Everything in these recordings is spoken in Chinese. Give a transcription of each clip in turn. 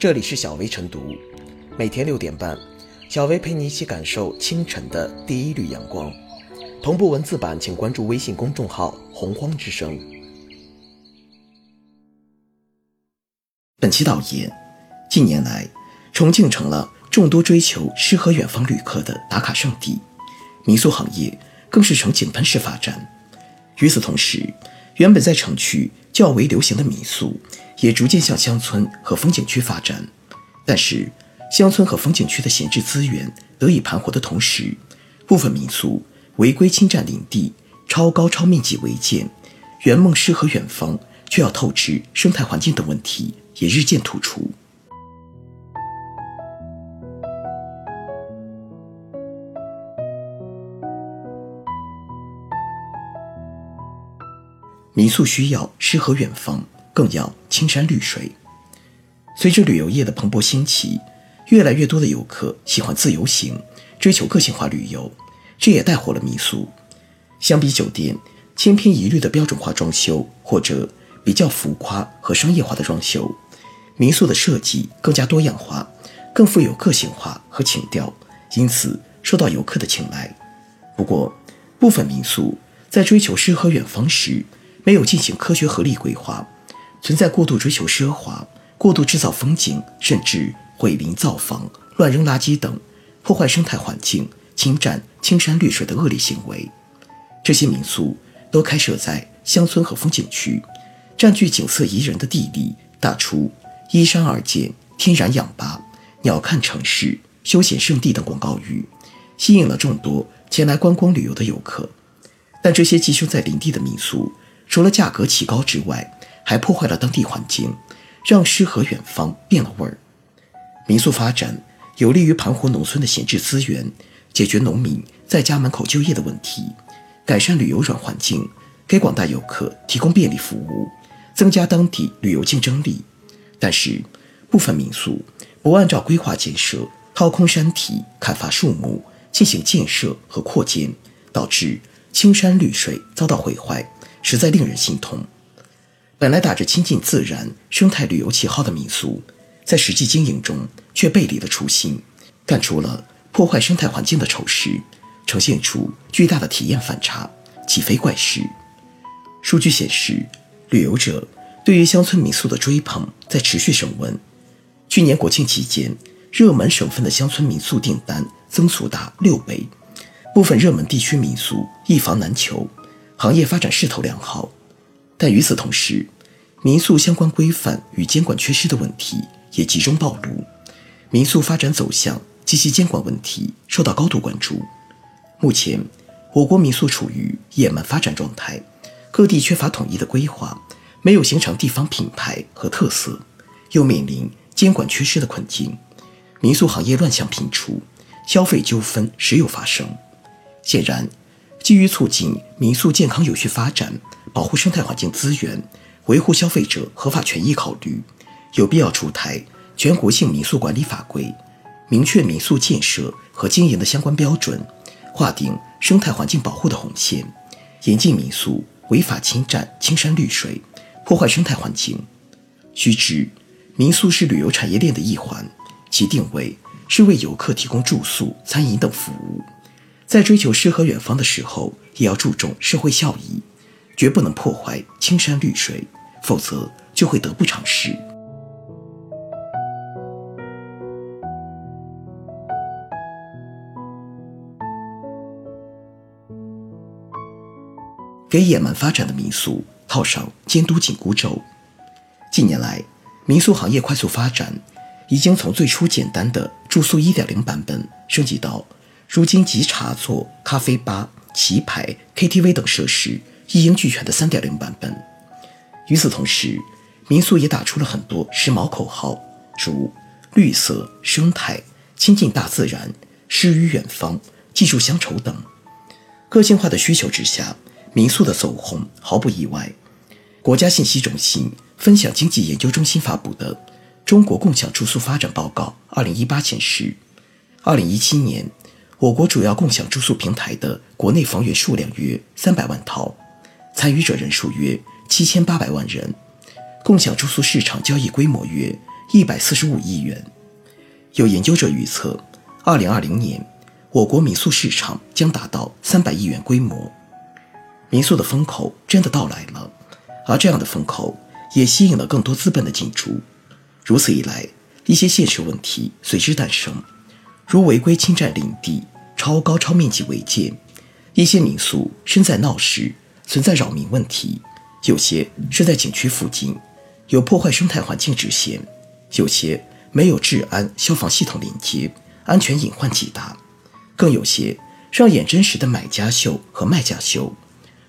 这里是小薇晨读，每天六点半，小薇陪你一起感受清晨的第一缕阳光。同步文字版，请关注微信公众号“洪荒之声”。本期导言：近年来，重庆成了众多追求诗和远方旅客的打卡圣地，民宿行业更是呈井喷式发展。与此同时，原本在城区较为流行的民宿，也逐渐向乡村和风景区发展。但是，乡村和风景区的闲置资源得以盘活的同时，部分民宿违规侵占林地、超高超面积违建，圆梦诗和远方却要透支生态环境等问题也日渐突出。民宿需要诗和远方，更要青山绿水。随着旅游业的蓬勃兴起，越来越多的游客喜欢自由行，追求个性化旅游，这也带火了民宿。相比酒店千篇一律的标准化装修，或者比较浮夸和商业化的装修，民宿的设计更加多样化，更富有个性化和情调，因此受到游客的青睐。不过，部分民宿在追求诗和远方时，没有进行科学合理规划，存在过度追求奢华、过度制造风景，甚至毁林造房、乱扔垃圾等，破坏生态环境、侵占青山绿水的恶劣行为。这些民宿都开设在乡村和风景区，占据景色宜人的地利，打出“依山而建”“天然氧吧”“鸟瞰城市”“休闲胜地”等广告语，吸引了众多前来观光旅游的游客。但这些寄生在林地的民宿，除了价格奇高之外，还破坏了当地环境，让诗和远方变了味儿。民宿发展有利于盘活农村的闲置资源，解决农民在家门口就业的问题，改善旅游软环境，给广大游客提供便利服务，增加当地旅游竞争力。但是，部分民宿不按照规划建设，掏空山体、砍伐树木进行建设和扩建，导致青山绿水遭到毁坏。实在令人心痛。本来打着亲近自然、生态旅游旗号的民宿，在实际经营中却背离了初心，干出了破坏生态环境的丑事，呈现出巨大的体验反差，岂非怪事？数据显示，旅游者对于乡村民宿的追捧在持续升温。去年国庆期间，热门省份的乡村民宿订单增速达六倍，部分热门地区民宿一房难求。行业发展势头良好，但与此同时，民宿相关规范与监管缺失的问题也集中暴露，民宿发展走向及其监管问题受到高度关注。目前，我国民宿处于野蛮发展状态，各地缺乏统一的规划，没有形成地方品牌和特色，又面临监管缺失的困境，民宿行业乱象频出，消费纠纷时有发生。显然。基于促进民宿健康有序发展、保护生态环境资源、维护消费者合法权益考虑，有必要出台全国性民宿管理法规，明确民宿建设和经营的相关标准，划定生态环境保护的红线，严禁民宿违法侵占青山绿水、破坏生态环境。须知，民宿是旅游产业链的一环，其定位是为游客提供住宿、餐饮等服务。在追求诗和远方的时候，也要注重社会效益，绝不能破坏青山绿水，否则就会得不偿失。给野蛮发展的民宿套上监督紧箍咒。近年来，民宿行业快速发展，已经从最初简单的住宿1.0版本升级到。如今集茶座、咖啡吧、棋牌、KTV 等设施一应俱全的3.0版本。与此同时，民宿也打出了很多时髦口号，如绿色、生态、亲近大自然、诗与远方、记住乡愁等。个性化的需求之下，民宿的走红毫不意外。国家信息中心分享经济研究中心发布的《中国共享住宿发展报告（二零一八）》显示，2017年。我国主要共享住宿平台的国内房源数量约三百万套，参与者人数约七千八百万人，共享住宿市场交易规模约一百四十五亿元。有研究者预测，二零二零年我国民宿市场将达到三百亿元规模。民宿的风口真的到来了，而这样的风口也吸引了更多资本的进驻。如此一来，一些现实问题随之诞生，如违规侵占领地、超高超面积违建。一些民宿身在闹市，存在扰民问题；有些是在景区附近，有破坏生态环境之嫌；有些没有治安、消防系统连接，安全隐患极大；更有些让演真实的买家秀和卖家秀，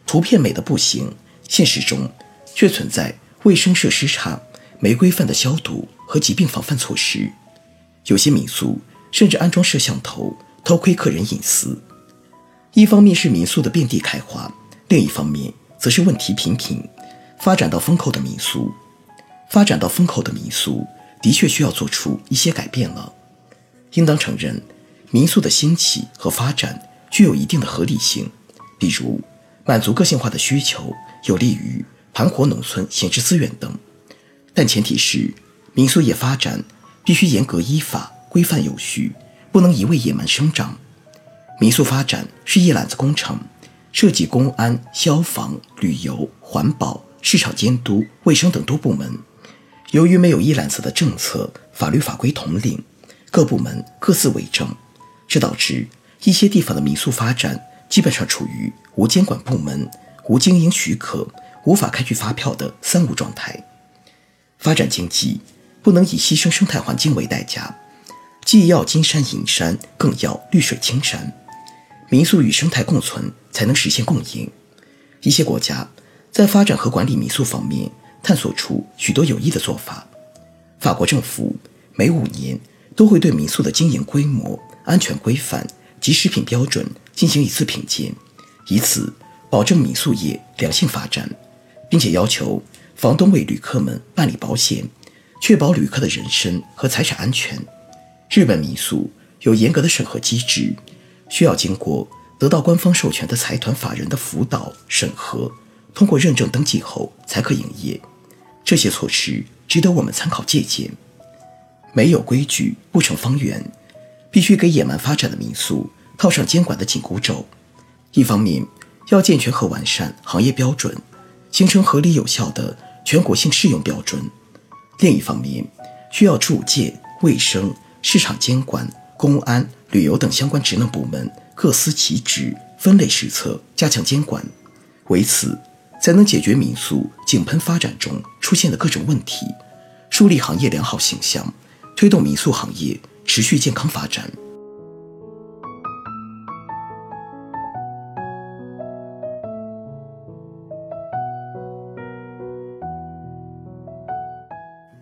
图片美的不行，现实中却存在卫生设施差、没规范的消毒和疾病防范措施。有些民宿甚至安装摄像头，偷窥客人隐私。一方面是民宿的遍地开花，另一方面则是问题频频。发展到风口的民宿，发展到风口的民宿的确需要做出一些改变了。应当承认，民宿的兴起和发展具有一定的合理性，比如满足个性化的需求，有利于盘活农村闲置资源等。但前提是，民宿业发展必须严格依法、规范有序，不能一味野蛮生长。民宿发展是一揽子工程，涉及公安、消防、旅游、环保、市场监督、卫生等多部门。由于没有一揽子的政策、法律法规统领，各部门各自为政，这导致一些地方的民宿发展基本上处于无监管部门、无经营许可、无法开具发票的“三无”状态。发展经济不能以牺牲生态环境为代价，既要金山银山，更要绿水青山。民宿与生态共存，才能实现共赢。一些国家在发展和管理民宿方面探索出许多有益的做法。法国政府每五年都会对民宿的经营规模、安全规范及食品标准进行一次品鉴，以此保证民宿业良性发展，并且要求房东为旅客们办理保险，确保旅客的人身和财产安全。日本民宿有严格的审核机制。需要经过得到官方授权的财团法人的辅导审核，通过认证登记后才可营业。这些措施值得我们参考借鉴。没有规矩不成方圆，必须给野蛮发展的民宿套上监管的紧箍咒。一方面要健全和完善行业标准，形成合理有效的全国性适用标准；另一方面需要住建、卫生、市场监管、公安。旅游等相关职能部门各司其职，分类施策，加强监管，为此才能解决民宿井喷发展中出现的各种问题，树立行业良好形象，推动民宿行业持续健康发展。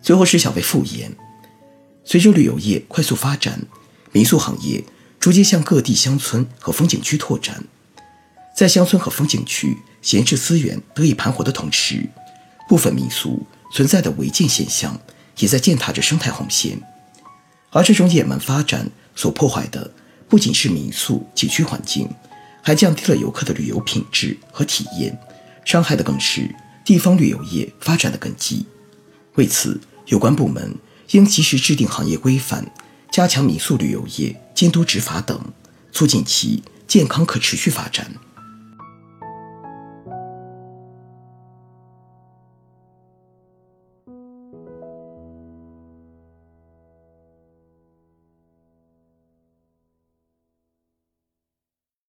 最后是小贝复言，随着旅游业快速发展。民宿行业逐渐向各地乡村和风景区拓展，在乡村和风景区闲置资源得以盘活的同时，部分民宿存在的违建现象也在践踏着生态红线。而这种野蛮发展所破坏的，不仅是民宿景区环境，还降低了游客的旅游品质和体验，伤害的更是地方旅游业发展的根基。为此，有关部门应及时制定行业规范。加强民宿旅游业监督执法等，促进其健康可持续发展。